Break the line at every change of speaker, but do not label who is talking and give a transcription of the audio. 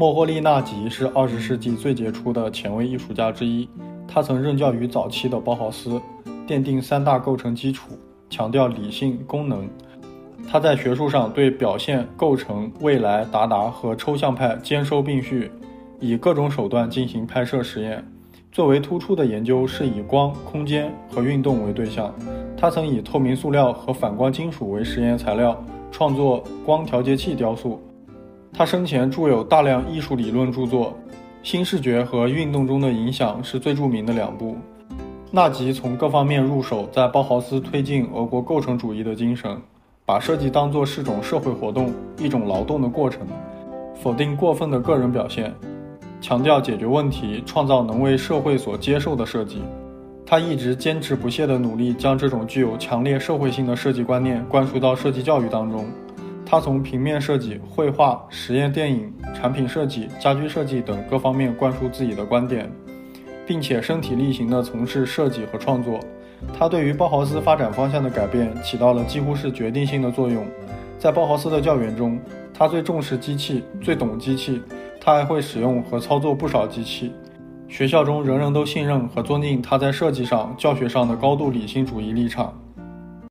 莫霍利纳吉是二十世纪最杰出的前卫艺术家之一，他曾任教于早期的包豪斯，奠定三大构成基础，强调理性、功能。他在学术上对表现、构成、未来、达达和抽象派兼收并蓄，以各种手段进行拍摄实验。最为突出的研究是以光、空间和运动为对象。他曾以透明塑料和反光金属为实验材料，创作光调节器雕塑。他生前著有大量艺术理论著作，《新视觉》和《运动中的影响》是最著名的两部。纳吉从各方面入手，在包豪斯推进俄国构成主义的精神，把设计当作是种社会活动，一种劳动的过程，否定过分的个人表现。强调解决问题、创造能为社会所接受的设计。他一直坚持不懈地努力将这种具有强烈社会性的设计观念灌输到设计教育当中。他从平面设计、绘画、实验电影、产品设计、家居设计等各方面灌输自己的观点，并且身体力行地从事设计和创作。他对于包豪斯发展方向的改变起到了几乎是决定性的作用。在包豪斯的教员中，他最重视机器，最懂机器。他还会使用和操作不少机器，学校中人人都信任和尊敬他在设计上、教学上的高度理性主义立场。